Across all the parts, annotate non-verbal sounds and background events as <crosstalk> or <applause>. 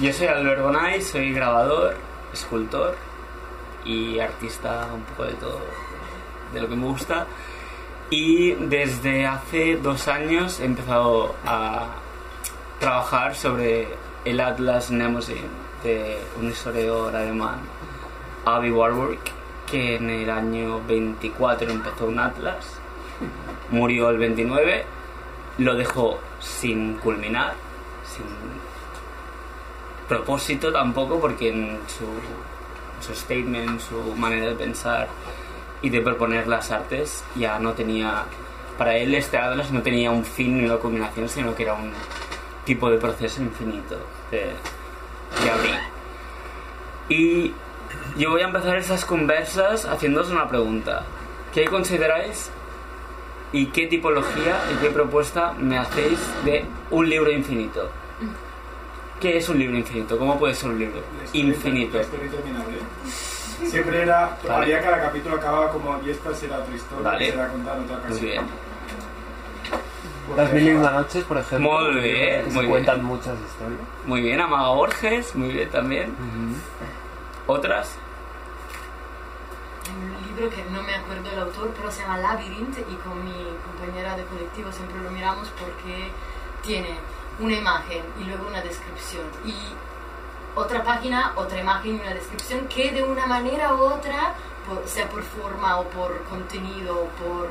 yo soy Albert Bonay, soy grabador, escultor y artista un poco de todo, de lo que me gusta. Y desde hace dos años he empezado a trabajar sobre el Atlas Nemosin de un historiador alemán, Avi Warburg, que en el año 24 empezó un Atlas, murió el 29, lo dejó sin culminar, sin propósito tampoco, porque en su, su statement, su manera de pensar y de proponer las artes ya no tenía, para él este Atlas no tenía un fin ni una culminación, sino que era un tipo de proceso infinito de, de abrir. Y yo voy a empezar esas conversas haciéndoos una pregunta. ¿Qué consideráis y qué tipología y qué propuesta me hacéis de un libro infinito? ¿Qué es un libro infinito? ¿Cómo puede ser un libro infinito? La historia interminable. Siempre era, Vale. haría cada capítulo acababa como, y esta será otra historia, Vale. será contar otra Muy ocasión. bien. Las mil y una noches, por ejemplo. Muy bien, que muy se cuentan bien. muchas historias. Muy bien, Amaga Borges, muy bien también. ¿Otras? Hay un libro que no me acuerdo el autor, pero se llama Labyrinth y con mi compañera de colectivo siempre lo miramos porque tiene una imagen y luego una descripción y otra página, otra imagen y una descripción que de una manera u otra, sea por forma o por contenido o por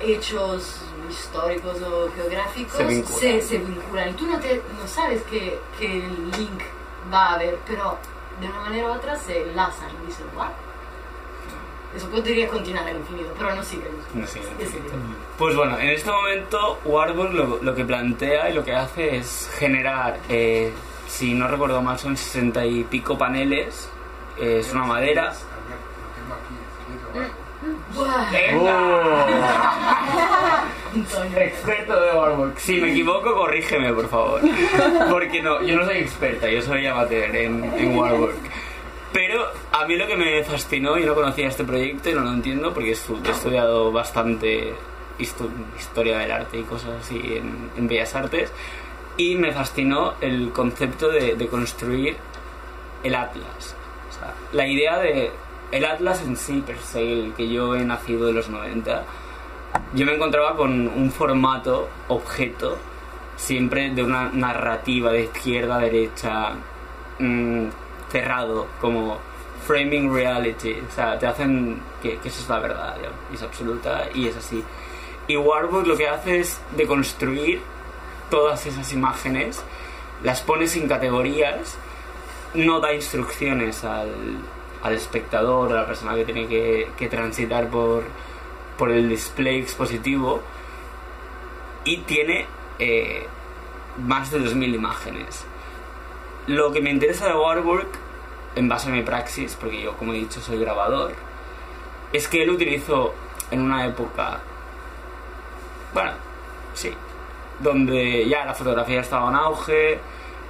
hechos históricos o geográficos, Se vinculan. se, se vinculan. Y tú no, te, no sabes qué, qué link va a haber, pero de una manera u otra se enlazan y dices, wow. Eso podría continuar al infinito, pero no sigue. No sigue. Pues bueno, en este momento Warburg lo, lo que plantea y lo que hace es generar, eh, si no recuerdo mal, son 60 y pico paneles. eh, es una madera. <laughs> Experto de Warburg. Si me equivoco, corrígeme, por favor. <laughs> Porque no, yo no soy experta, yo soy amateur en, en Warburg. Pero a mí lo que me fascinó, yo no conocía este proyecto y no lo entiendo porque he estudiado bastante histo- historia del arte y cosas así en, Bellas Artes. Y me fascinó el concepto de, de construir el Atlas. O sea, la idea de el Atlas en sí, per se, el que yo he nacido en los 90, yo me encontraba con un formato, objeto, siempre de una narrativa de izquierda a derecha, mm, cerrado, como framing reality. O sea, te hacen que, que eso es la verdad, es absoluta y es así. Y Warburg lo que hace es deconstruir todas esas imágenes, las pone sin categorías, no da instrucciones al, al espectador, a la persona que tiene que, que transitar por, por el display expositivo y tiene eh, más de 2.000 imágenes. Lo que me interesa de Warburg, en base a mi praxis, porque yo como he dicho soy grabador, es que él utilizó en una época, bueno, sí, donde ya la fotografía estaba en auge,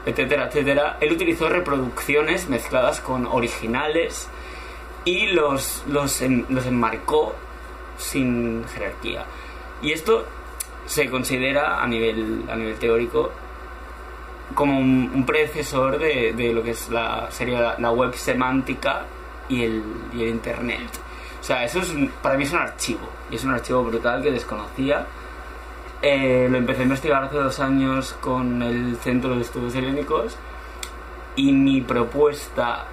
etcétera, etcétera, él utilizó reproducciones mezcladas con originales y los, los, los enmarcó sin jerarquía. Y esto se considera a nivel, a nivel teórico como un, un predecesor de, de lo que es la, sería la, la web semántica y el, y el internet. O sea, eso es, para mí es un archivo, y es un archivo brutal que desconocía. Eh, lo empecé a investigar hace dos años con el Centro de Estudios Helénicos y mi propuesta,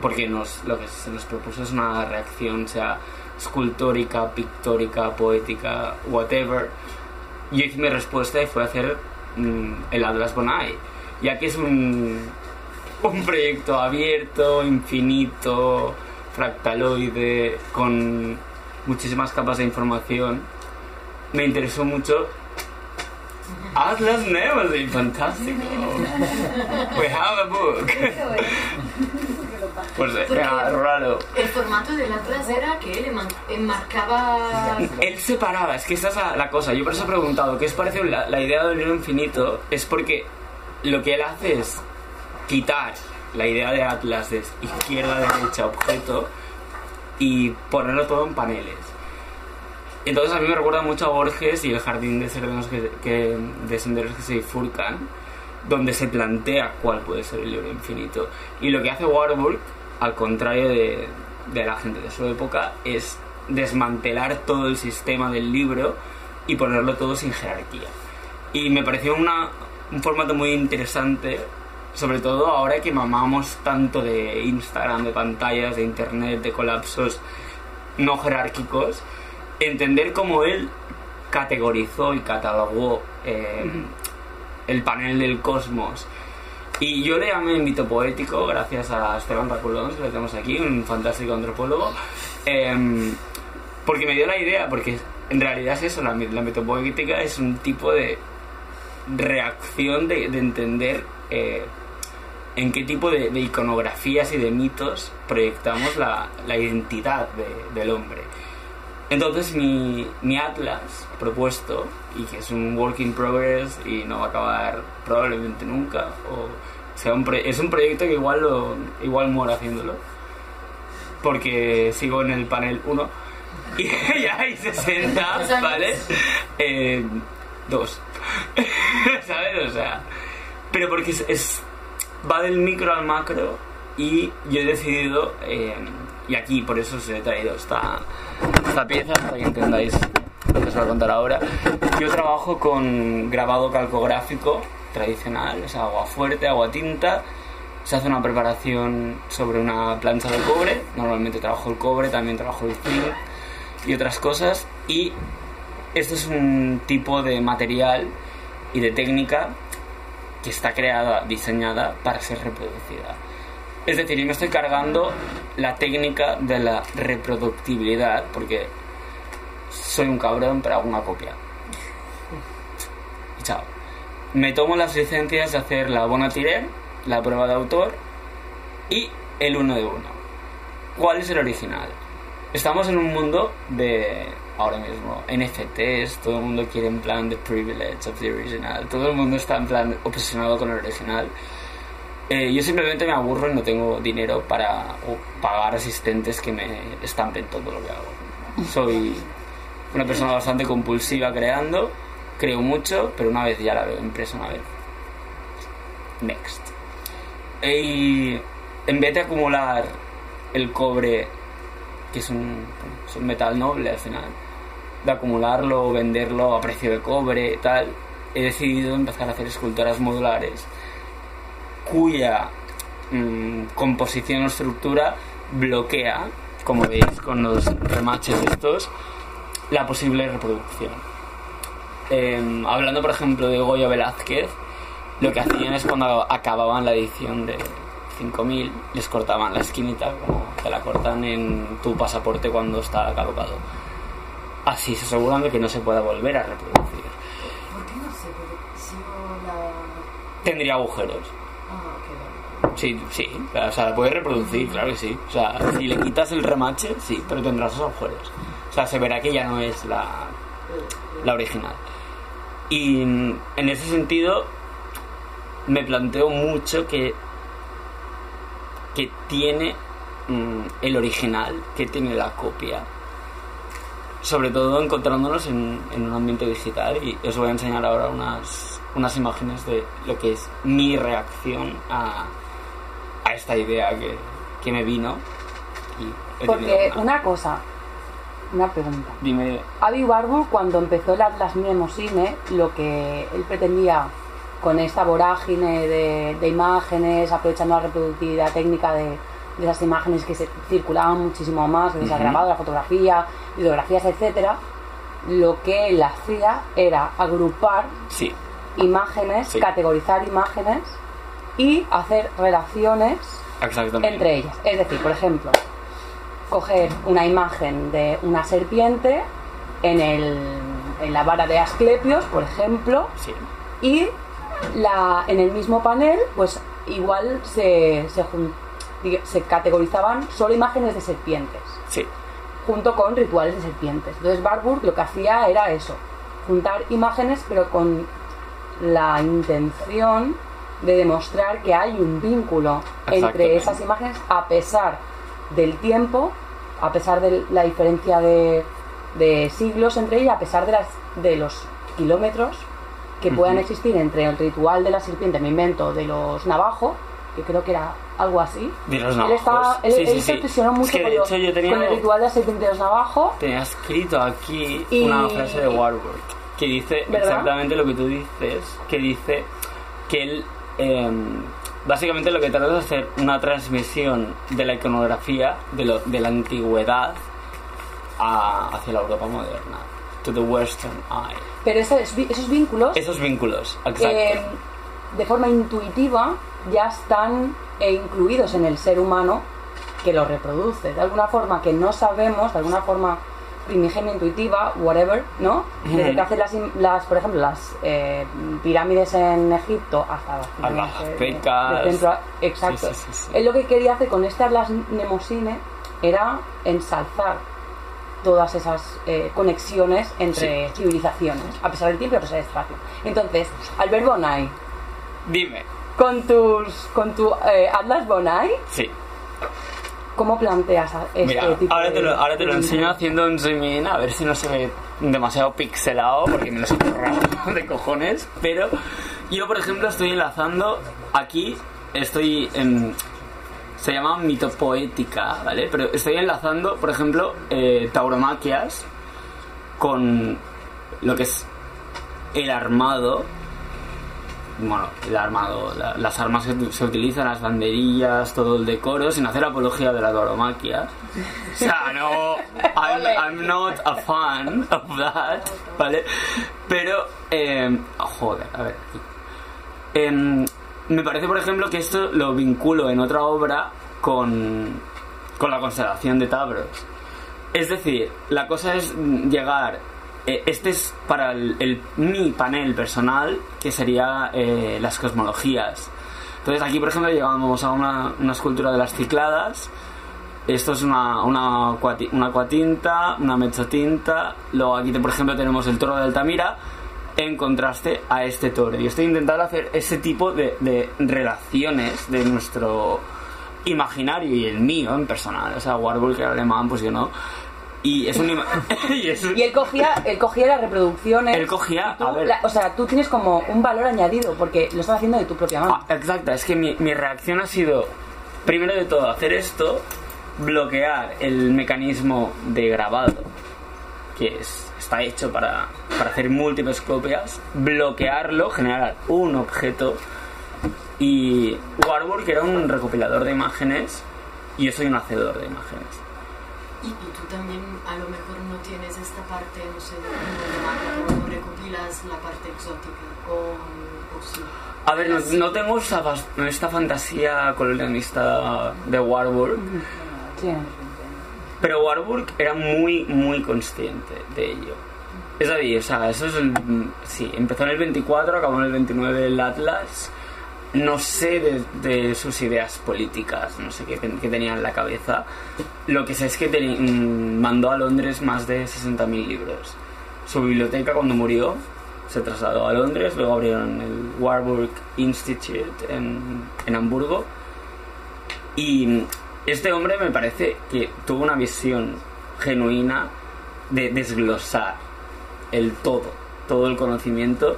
porque nos, lo que se nos propuso es una reacción, sea escultórica, pictórica, poética, whatever. Yo hice mi respuesta y fue hacer el Atlas Bonai, ya que es un, un proyecto abierto, infinito, fractaloide, con muchísimas capas de información. Me interesó mucho. Atlas Neverseen, fantástico. We <laughs> have a book. Pues Porque- era raro. El formato del Atlas era que él enmarcaba... Él separaba, es que esa es la, la cosa. Yo por eso he preguntado, ¿qué os parece la, la idea del libro infinito? Es porque lo que él hace es quitar la idea de Atlas de izquierda, derecha, objeto y ponerlo todo en paneles. Entonces a mí me recuerda mucho a Borges y el jardín de senderos que, que- de senderos que se bifurcan, donde se plantea cuál puede ser el libro infinito. Y lo que hace Warburg, al contrario de, de la gente de su época, es desmantelar todo el sistema del libro y ponerlo todo sin jerarquía. Y me pareció una, un formato muy interesante, sobre todo ahora que mamamos tanto de Instagram, de pantallas, de internet, de colapsos no jerárquicos, entender cómo él categorizó y catalogó eh, el panel del cosmos. Y yo le llamé mito poético gracias a Esteban Raculón, que lo tenemos aquí, un fantástico antropólogo, em, porque me dio la idea, porque en realidad es eso, la, la mitopoética es un tipo de reacción de, de entender eh, en qué tipo de, de iconografías y de mitos proyectamos la, la identidad de- del hombre. Entonces mi, mi atlas propuesto, y que es un work in progress y no va a acabar probablemente nunca, o sea, un pro- es un proyecto que igual, lo, igual muero haciéndolo, porque sigo en el panel 1 <laughs> y ya hay 60, ¿Dos años? ¿vale? Eh, dos. <laughs> ¿Sabes? O sea, pero porque es, es- va del micro al macro y yo he decidido, eh, y aquí por eso os he traído esta, esta pieza para que entendáis lo que os voy a contar ahora. Yo trabajo con grabado calcográfico tradicional, es agua fuerte, agua tinta. Se hace una preparación sobre una plancha de cobre. Normalmente trabajo el cobre, también trabajo el zinc y otras cosas. Y esto es un tipo de material y de técnica que está creada, diseñada para ser reproducida. Es decir, yo me estoy cargando la técnica de la reproductibilidad, porque soy un cabrón, pero hago una copia. Me tomo las licencias de hacer la bona tiré, la prueba de autor y el uno de uno. ¿Cuál es el original? Estamos en un mundo de ahora mismo NFTs, todo el mundo quiere en plan the privilege of the original, todo el mundo está en plan obsesionado con el original. Eh, yo simplemente me aburro y no tengo dinero para pagar asistentes que me estampen todo lo que hago. Soy una persona bastante compulsiva creando, creo mucho, pero una vez ya la veo impresa una vez. Next. Y en vez de acumular el cobre, que es un, metal noble al final, de acumularlo venderlo a precio de cobre y tal, he decidido empezar a hacer esculturas modulares cuya mm, composición o estructura bloquea, como veis con los remaches estos, la posible reproducción. Em, hablando, por ejemplo, de Goyo Velázquez, lo que hacían es cuando acababan la edición de 5000, les cortaban la esquinita, como te la cortan en tu pasaporte cuando está caducado. Así se aseguran de que no se pueda volver a reproducir. ¿Por qué no se la... Tendría agujeros. Ah, vale. Sí, sí, o sea, la puedes reproducir, claro que sí. O sea, si le quitas el remache, sí, pero tendrás esos agujeros. O sea, se verá que ya no es la, la original. Y en ese sentido, me planteo mucho que, que tiene mm, el original, que tiene la copia. Sobre todo encontrándonos en, en un ambiente digital y os voy a enseñar ahora unas, unas imágenes de lo que es mi reacción a, a esta idea que, que me vino. Y Porque una cosa, una pregunta. Dime, Avi Barbour, cuando empezó el Atlas Mnemosine, lo que él pretendía con esta vorágine de, de imágenes, aprovechando la reproductividad técnica de, de esas imágenes que se circulaban muchísimo más, que se grabado, la fotografía, videografías, etcétera, lo que él hacía era agrupar sí, imágenes, Sí. categorizar imágenes y hacer relaciones entre ellas. Es decir, por ejemplo, coger una imagen de una serpiente en, el, en la vara de Asclepios, por ejemplo, Sí, y la, en el mismo panel, pues igual se, se, se categorizaban solo imágenes de serpientes, sí, junto con rituales de serpientes. Entonces Barbour lo que hacía era eso, juntar imágenes pero con la intención de demostrar que hay un vínculo entre esas imágenes a pesar del tiempo, a pesar de la diferencia de, de siglos entre ellas, a pesar de, las, de los kilómetros que puedan Ujú. existir entre el ritual de la serpiente, me invento, de los navajo, que creo que era algo así. De los Él, navajos. estaba, él, Sí, él sí, se sí. obsesionó Es mucho que de con, lo- hecho yo tenía, con el ritual de la serpiente de los navajo. tenía escrito aquí Y- una frase de Warburg que dice ¿Verdad? exactamente lo que tú dices, que dice que él em, básicamente lo que trata es hacer una transmisión de la iconografía de, lo- de la antigüedad a- hacia la Europa moderna, to the Western Eye. Pero esos, esos vínculos, Esos vínculos, exacto. eh, de forma intuitiva, ya están eh, incluidos en el ser humano que los reproduce. De alguna forma que no sabemos, de alguna forma primigenia intuitiva, whatever, ¿no? Desde que hacen las, las, por ejemplo, las eh, pirámides en Egipto hasta las A las pirámides de- de- pecas. centro- exacto. Sí, sí, sí. Él lo que quería hacer con este Atlas Nemosine era ensalzar todas esas eh, conexiones entre civilizaciones, a pesar del tiempo y a pesar del espacio. Entonces, Albert Bonai, Dime, con tus con tu eh, Atlas Bonai, sí. ¿Cómo planteas este Mira, tipo ahora de- te, lo, ahora te lo enseño haciendo un zoom in, a ver si no se ve demasiado pixelado, porque me lo he currado de cojones. Pero yo, por ejemplo, estoy enlazando aquí, estoy en. Se llama mitopoética, ¿vale? Pero estoy enlazando, por ejemplo, eh, tauromaquias con lo que es el armado bueno, el armado, la- las armas que se utilizan, las banderillas, todo el decoro, sin hacer apología de la tauromaquia. O sea, no, I'm, I'm not a fan of that, ¿vale? Pero, eh, joder, a ver. Em, me parece, por ejemplo, que esto lo vinculo en otra obra con, con la constelación de Tabros. Es decir, la cosa es llegar. Eh, este es para el, el- mi panel personal, que sería eh, las cosmologías. Entonces, aquí, por ejemplo, llegamos a una, una escultura de las cicladas. Esto es una, una, una cuatinta, una mezzotinta. Luego, aquí, por ejemplo, tenemos el toro de Altamira en contraste a este toro. Y estoy intentando hacer ese tipo de, de relaciones de nuestro imaginario y el mío en personal. O sea, Warburg era alemán, pues yo no. Y es un... <laughs> y es Y él cogía, él cogía las reproducciones. Él cogía, tú a ver. la- o sea, tú tienes como un valor añadido porque lo estás haciendo de tu propia mano. Ah, exacto, es que mi, mi reacción ha sido, primero de todo, hacer esto, bloquear el mecanismo de grabado, que es, está hecho para, para hacer múltiples copias, bloquearlo, generar un objeto, y Warburg era un recopilador de imágenes, y yo soy un hacedor de imágenes. Y, y tú también a lo mejor no tienes esta parte, no sé, de no recopilas la parte exótica, o, o sí. A ver, no, no tengo esta, esta fantasía colonialista de Warburg, Sí. Pero Warburg era muy, muy consciente de ello. Es decir, o sea, eso es el... Sí, empezó en el 24, acabó en el 29 el Atlas. No sé de, de sus ideas políticas, no sé qué, ten- qué tenía en la cabeza. Lo que sé es que mm, mandó a Londres más de 60.000 libros. Su biblioteca cuando murió se trasladó a Londres, luego abrieron el Warburg Institute en, en Hamburgo. Y este hombre me parece que tuvo una visión genuina de desglosar el todo, todo el conocimiento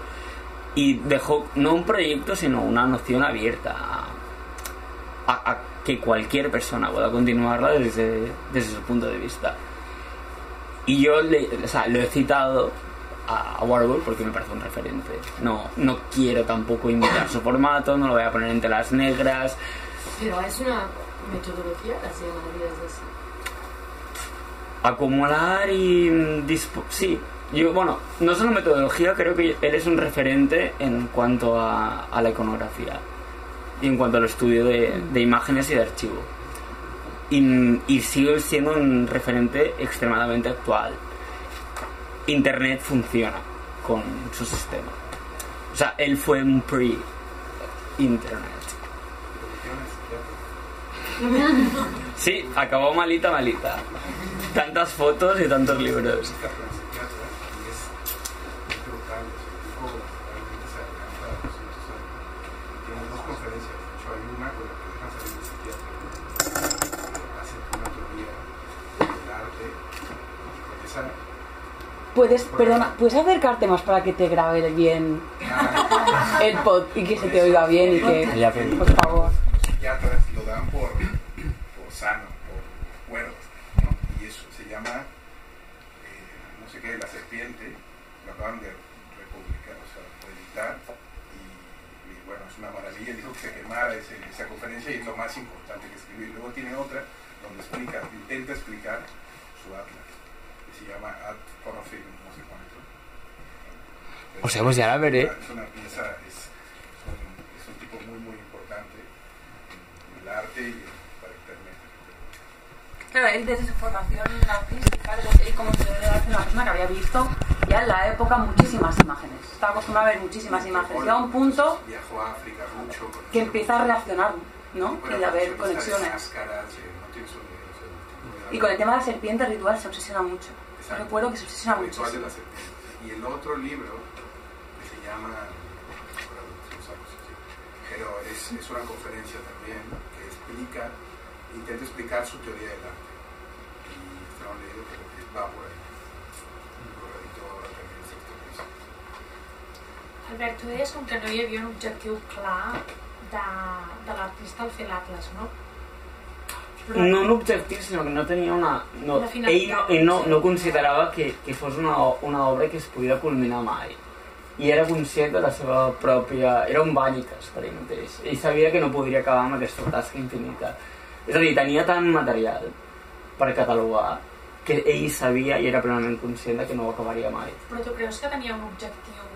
y dejó no un proyecto sino una noción abierta a, a- a que cualquier persona pueda continuarla desde, desde su punto de vista. Y yo le- o sea, lo he citado a, a Warburg porque me parece un referente. No, no quiero tampoco imitar su formato, no lo voy a poner en telas negras. Pero es una metodología, así llamarías así. acumular y mm, dispo- sí yo bueno no solo metodología creo que él es un referente en cuanto a, la iconografía y en cuanto al estudio de, imágenes y de archivo. Y, y sigue siendo un referente extremadamente actual. Internet funciona con su sistema. O sea él fue un pre internet sí acabó malita malita. Tantas fotos y tantos libros Tiene dos conferencias, de hecho hay una con la que dejan salir de psiquiatra, hace una teoría del arte cortesana, Puedes, perdona, ¿puedes acercarte más para que te grabe bien el pod y que se te oiga bien y que, por favor? Los psiquiatras lo dan por, por sano, por cuerdo, ¿no? Y eso se llama, eh, no sé qué, la serpiente, lo acaban de republicar, o sea, reeditar, y, y bueno, es una maravilla, dijo que se quemara ese- esa conferencia y es lo más importante que escribió. Y luego tiene otra donde explica, intenta explicar su atlas, que se llama Ad Conofil, no sé cuánto. O sea, pues ya la veré. Es una pieza, es, es un, es un tipo muy, muy importante en el arte y en métrico. Claro, él desde su formación artística, él como se debe hacer una persona que había visto ya en la época muchísimas imágenes. Estaba acostumbrado a ver muchísimas imágenes. Llega un punto Viajó a África mucho. que empieza a reaccionar, ¿no? Bueno, Y a ver conexiones. eh, Y con el tema de la serpiente ritual se obsesiona mucho. Yo Exacto. recuerdo que se obsesiona El ritual de muchísimo. la serpiente. Y el otro libro que se llama, pero es, es una conferencia también que explica, intenta explicar su teoría del arte. Y está un libro que va por ahí. Albert, tu deies com que no hi havia un objectiu clar de, de l'artista al fer l'Atlas, no? Però- No un objectiu, sinó que no tenia una... No, ell no, ell no, no considerava que, que fos una, o- una obra que es podia culminar mai. I era conscient de la seva pròpia... Era un bàniques per ell mateix. Ell sabia que no podria acabar amb aquesta tasca infinita. És a dir, tenia tant material per catalogar que ell sabia i era plenament conscient de que no ho acabaria mai. Però tu creus que tenia un objectiu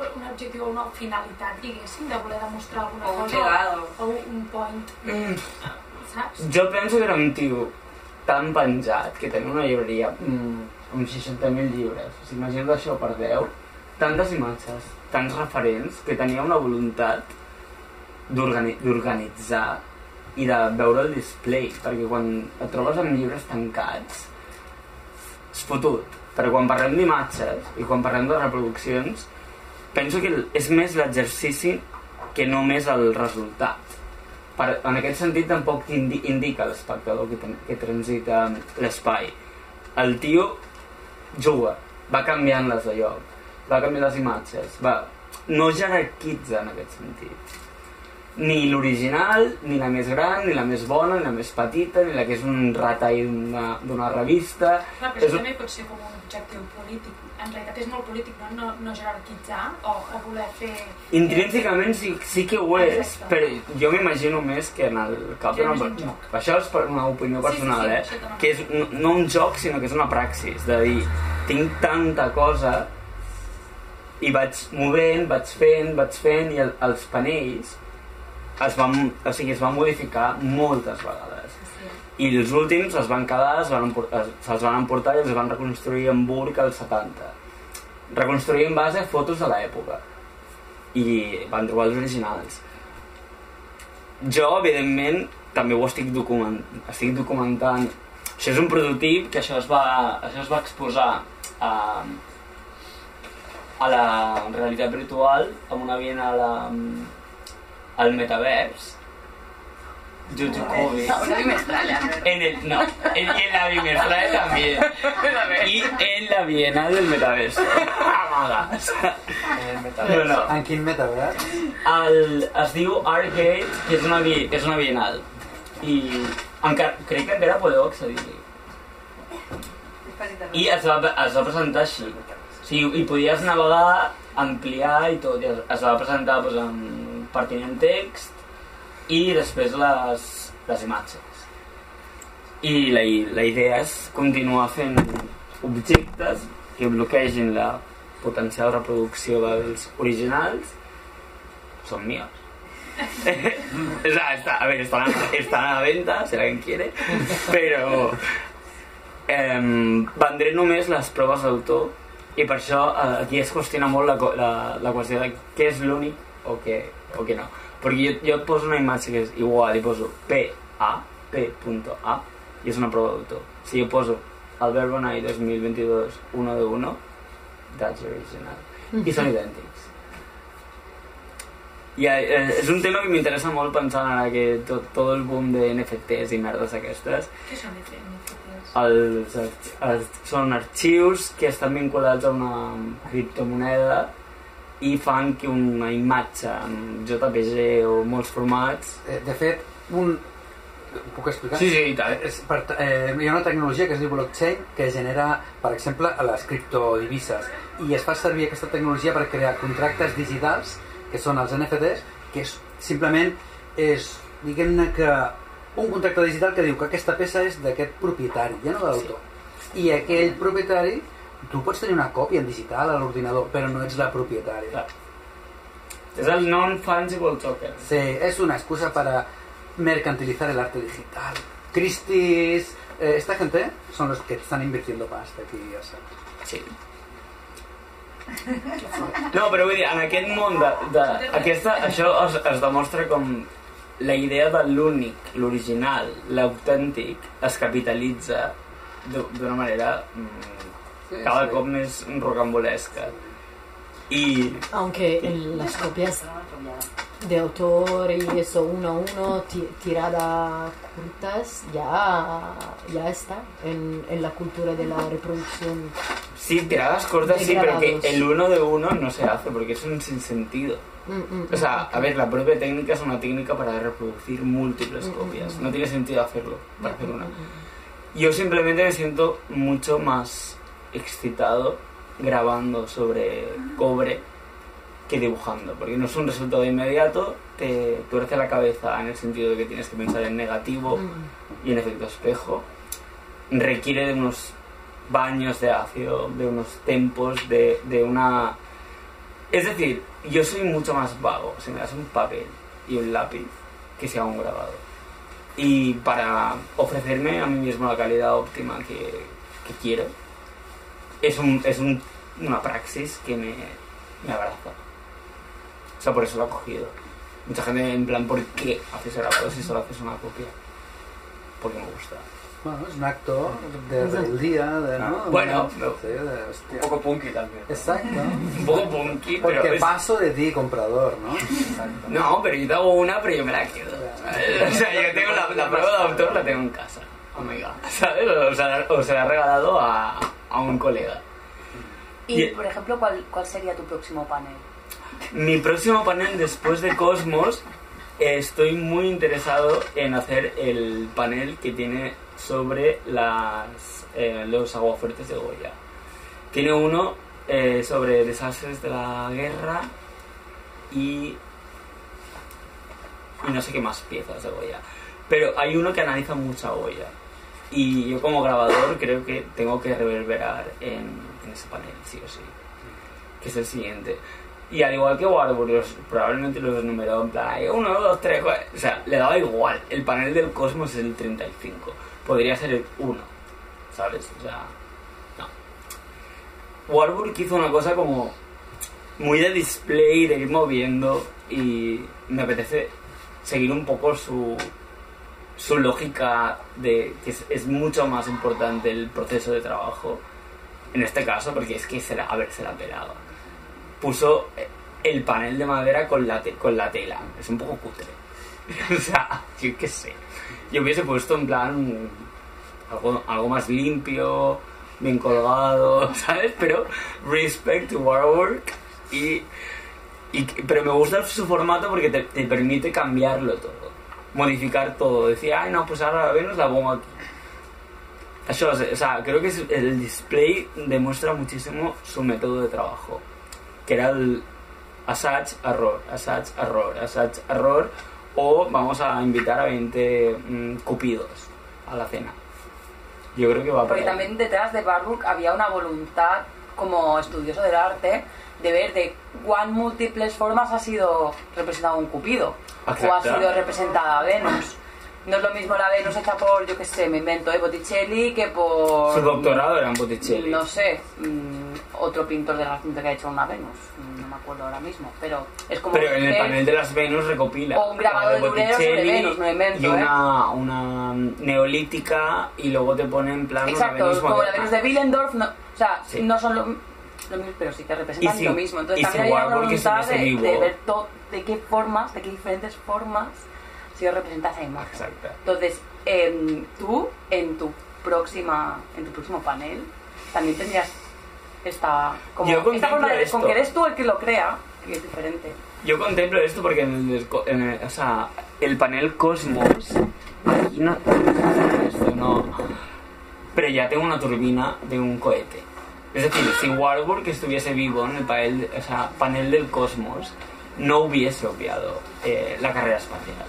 un objectiu o una finalitat, diguéssim, de voler demostrar alguna O un cosa legado. o un point, Mm. Saps? Jo penso que era un tio tan penjat que tenia una llibreria mm, amb 60.000 llibres. O sigui, imagina't això per 10. Tantes imatges, tants referents, que tenia una voluntat d'organi- d'organitzar i de veure el display, perquè quan et trobes amb llibres tancats és fotut, però quan parlem d'imatges i quan parlem de reproduccions penso que és més l'exercici que només el resultat per, en aquest sentit tampoc indi, indica l'espectador que, que transita l'espai. El tio juga va canviant-les de lloc va canviar les imatges va, no jerarquitza en aquest sentit ni l'original, ni la més gran, ni la més bona, ni la més petita, ni la que és un retall d'una- revista. Clar, però És- també pot ser com un objectiu polític. En realitat és molt polític, no, no, no jerarquitzar o voler fer... Intrínsecament sí, sí que ho és, Exacte. però jo m'imagino més que en el cap d'una... no. Això és per una opinió Sí, sí, personal, sí, eh? Que és no, no un joc, sinó que és una praxis, de dir, tinc tanta cosa i vaig movent, vaig fent, vaig fent, i el, els panells es van, o sigui, es van modificar moltes vegades. I els últims es van quedar, es van emportar, se'ls van emportar i els van reconstruir en Burg als 70. Reconstruir en base a fotos de l'època. I van trobar els originals. Jo, evidentment, també ho estic, document, estic documentant. Això és un prototip que això es va, això es va exposar a, a la realitat virtual amb una bienal a, al metavers Jujukovi en el, no, en, en la bimestral también y en la bienal del metaverso Amagas. En el metaverso. No, no. En quin metavers? el, es diu Arcade que és una, és una bienal i encara, crec que encara podeu accedir-hi i es va, es va presentar així o sigui, i podies navegar ampliar i tot, i es, es va presentar doncs, amb pertinent text i després les, les imatges. I la, la idea és continuar fent objectes que bloquegin la potencial reproducció dels originals. Son míos. <laughs> O sea, está, a ver, están a, están a la venta, si alguien quiere, pero eh, vendré només les proves d'autor i per això eh, aquí es qüestiona molt la, la, la qüestió de què és l'únic o què, o què no. Perquè jo, jo et poso una imatge que és igual i poso PA, P.A i és una prova d'autor. Si jo poso Albert Bonai 2022 1 de 1, that's original. I són idèntics. I eh, és un tema que m'interessa molt pensant ara que tot, tot el boom de NFTs i merdes aquestes Què són NFTs? els, arx- els, són arxius que estan vinculats a una criptomoneda i fan que una imatge en JPG o molts formats Eh, De fet, un... Puc explicar? Sí, sí, i tant. És per, eh, hi ha una tecnologia que es diu blockchain que genera, per exemple, les criptodivises i es fa servir aquesta tecnologia per crear contractes digitals que són els NFTs que és, simplement és diguem-ne que un contracte digital que diu que aquesta peça és d'aquest propietari, ja no de l'autor i aquell propietari tu pots tenir una còpia en digital a l'ordinador però no ets la propietària Clar. és el non-fungible token Sí, es una excusa para mercantilizar el arte digital. Christie's, eh, esta gente son los que están invirtiendo pasta aquí, ya sabes. Sí. No, però vull dir, en aquest món de, de aquesta, això es, es demostra com la idea de l'únic, l'original, l'autèntic, es capitalitza d'u- d'una manera mm, cada sí. cop més rocambolesca. I Aunque en las copias de autor y eso uno a uno, ti- tirada curtas, ya, ya está en, en la cultura de la reproducción. sí, tiradas cortas sí, pero que el uno de uno no se hace porque es un sinsentido. Mm, mm, O sea, mm, a ver, la propia técnica es una técnica para reproducir múltiples Mm, mm, copias. mm. No tiene sentido hacerlo para hacer mm, una. mm, mm. Yo simplemente me siento mucho más excitado grabando sobre cobre que dibujando, porque no es un resultado inmediato, te tuerce la cabeza en el sentido de que tienes que pensar en negativo Mm, y en efecto espejo, requiere de unos baños de ácido, de unos tempos, de, de una... Es decir, yo soy mucho más vago si me das un papel y un lápiz que si hago un grabado. Y para ofrecerme a mí mismo la calidad óptima que, que quiero, es, un, es un- una praxis que me, me abraza. O sea, por eso lo he cogido. Mucha gente en plan, ¿por qué haces grabado si solo haces una copia? Porque me gusta. Bueno, es un acto de rebeldía, de, ¿no? Bueno, Sí, no. de. Un poco punky también. Exacto. <laughs> Un poco punky, pero Porque es- paso de ti, comprador, ¿no? Exacto. <laughs> No, pero yo te hago una, pero yo me la quedo. O sea, yo tengo la, la prueba de autor, la tengo en casa. Amiga, <laughs> ¿sabes? O sea, o se la he regalado a, a un colega. Y, Y- por ejemplo, ¿cuál, ¿cuál sería tu próximo panel? Mi próximo panel después de Cosmos, estoy muy interesado en hacer el panel que tiene sobre las, eh, los aguafuertes de Goya. Tiene uno eh, sobre desastres de la guerra y, y no sé qué más piezas de Goya. Pero hay uno que analiza mucha Goya. Y yo como grabador creo que tengo que reverberar en, ese panel, sí o sí. Que es el siguiente. Y al igual que Warburg, probablemente los numeró en plan, "Ay, uno, dos, tres, cuatro". O sea, le daba igual. El panel del Cosmos es el 35. Podría ser el 1. ¿Sabes? O sea, no. Warburg hizo una cosa como muy de display, de ir moviendo y me apetece seguir un poco su, su lógica de que es, es mucho más importante el proceso de trabajo en este caso porque es que se la, a ver, se la pelaba. Puso el panel de madera con la, te- con la tela, es un poco cutre. <laughs> o sea, yo qué sé. Yo hubiese puesto en plan algo, algo más limpio, bien colgado, <laughs> ¿sabes? Pero respect to Warwork y, y pero me gusta su formato porque te, te permite cambiarlo todo, modificar todo. Decía, ay no, pues ahora la Venus la pongo aquí. Això, o sea, creo que el display demuestra muchísimo su método de trabajo, que era el assaig, error, assaig, error, assaig, error, o vamos a invitar a 20 mm, cupidos a la cena. Yo creo que va por Porque también detrás de Barbour había una voluntad como estudioso del arte de ver de cuán múltiples formas ha sido representado un cupido o ha Exacto. sido representada Venus. No es lo mismo la Venus hecha por, yo qué sé, me invento, ¿eh? Botticelli que por... Su doctorado era en Botticelli. No sé, mm, otro pintor de Renacimiento que ha hecho una Venus, mm, no me acuerdo ahora mismo, pero es como... Pero en el panel de las Venus recopila. O un grabado la de sobre Botticelli Venus, me invento, Y una, una neolítica y luego te pone en plan una Exacto, Venus como la. Venus de Willendorf, no, o sea, Sí. no son lo- lo mismo, pero sí que representan si- lo mismo. Entonces también si hay una voluntad de, ver to- de qué formas, de qué diferentes formas se representa esa imagen. Exacto. Entonces, em, tú en tu próxima, en tu próximo panel, también tendrías esta, como, esta forma de, esto. con que eres tú el que lo crea, que es diferente. Yo contemplo esto porque en el, en el- o sea, el panel Cosmos, esto no, pero ya tengo una turbina de un cohete. Es decir, si Warburg estuviese vivo en el panel, o sea, panel del Cosmos, no hubiese obviado eh, la carrera espacial,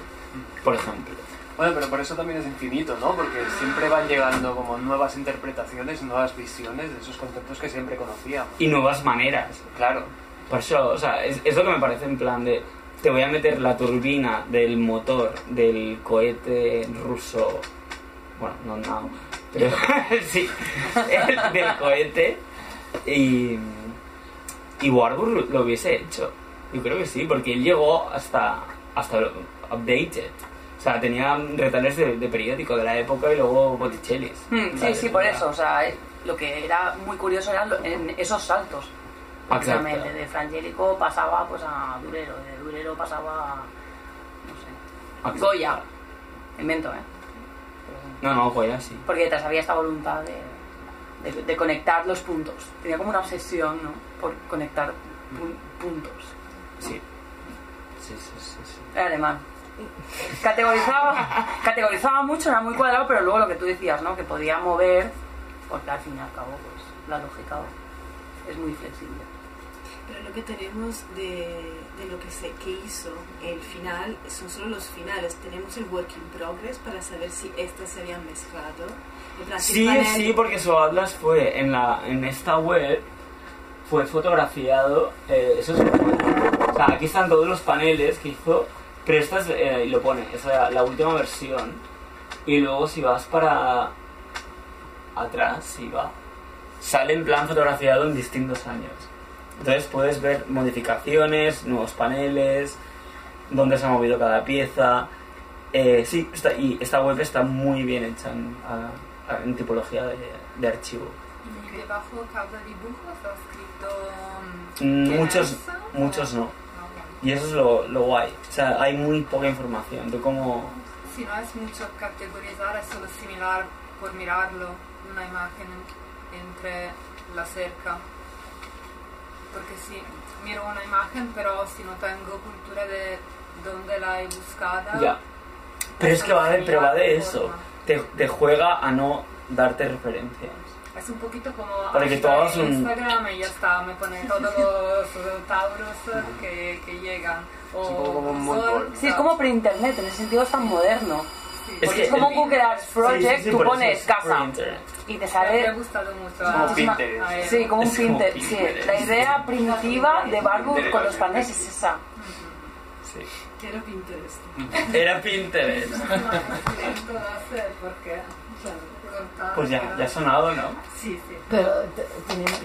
por ejemplo. Bueno, pero por eso también es infinito, ¿no? Porque siempre van llegando como nuevas interpretaciones, nuevas visiones de esos conceptos que siempre conocíamos. Y nuevas maneras. Claro. Por eso, o sea, es, es lo que me parece en plan de. Te voy a meter la turbina del motor del cohete ruso. Bueno, no, no. Pero <laughs> sí, el <laughs> del cohete. Y. Y Warburg lo, lo hubiese hecho. Yo creo que sí, porque él llegó hasta. hasta updated. O sea, tenía retales de, de periódico de la época y luego Botticelli. Mm, sí, sí, por eso. O sea, eh, lo que era muy curioso eran en esos saltos. Exacto. Precisamente, de Frangélico pasaba pues a Durero, de Durero pasaba a, no sé, Goya. Invento, ¿eh? No, no, Goya sí. Porque detrás había esta voluntad de, de- de conectar los puntos. Tenía como una obsesión, ¿no? Por conectar pu- puntos. Sí. Sí, sí, sí. sí. Era alemán. Categorizaba, categorizaba mucho, era muy cuadrado, pero luego lo que tú decías, ¿no? Que podía mover, porque al fin y al cabo, pues, la lógica es muy flexible. Pero lo que tenemos de, de lo que se que hizo el final son solo los finales. Tenemos el work in progress para saber si estas se habían mezclado. Sí, panel- sí, porque su atlas fue en la en esta web fue fotografiado. eh, eso es o sea, aquí están todos los paneles que hizo, pero esta es, eh, y lo pone, es la, la última versión. Y luego si vas para atrás, si va, sale en plan fotografiado en distintos años. Entonces puedes ver modificaciones, nuevos paneles, dónde se ha movido cada pieza. Eh, sí, está, y esta web está muy bien hecha en, a- a- en tipología de, de archivo. Y debajo cada dibujo está escrito... mm, Mm, Muchos, es, muchos no. Ah, bueno. Y eso es lo, lo guay. O sea, hay muy poca información de cómo... Si no es mucho categorizar, es solo similar por mirarlo, una imagen entre la cerca. Porque si miro una imagen, pero si no tengo cultura de dónde la he buscada... Ya. Pero es que va de, pero va de eso. Te, te juega a no darte referencias. Es un poquito como Para que un- Instagram y ya está, me pone <laughs> todos los tauros que, que llegan. O Es un poco como un sol. Sí, es como pre-internet, en ese sentido es tan moderno. Es Porque que es como el- Google Ads Project, Sí, sí, sí, tú pones es casa y te Me ha sale... gustado mucho. Es como Pinterest. Sí, como un como Pinterest. Sí, la idea primitiva de Barbour con los paneles es esa. Sí. Quiero Pinterest. <laughs> Era Pinterest. <laughs> Pues ya, ya ha sonado, ¿no? Sí, sí. Pero tenemos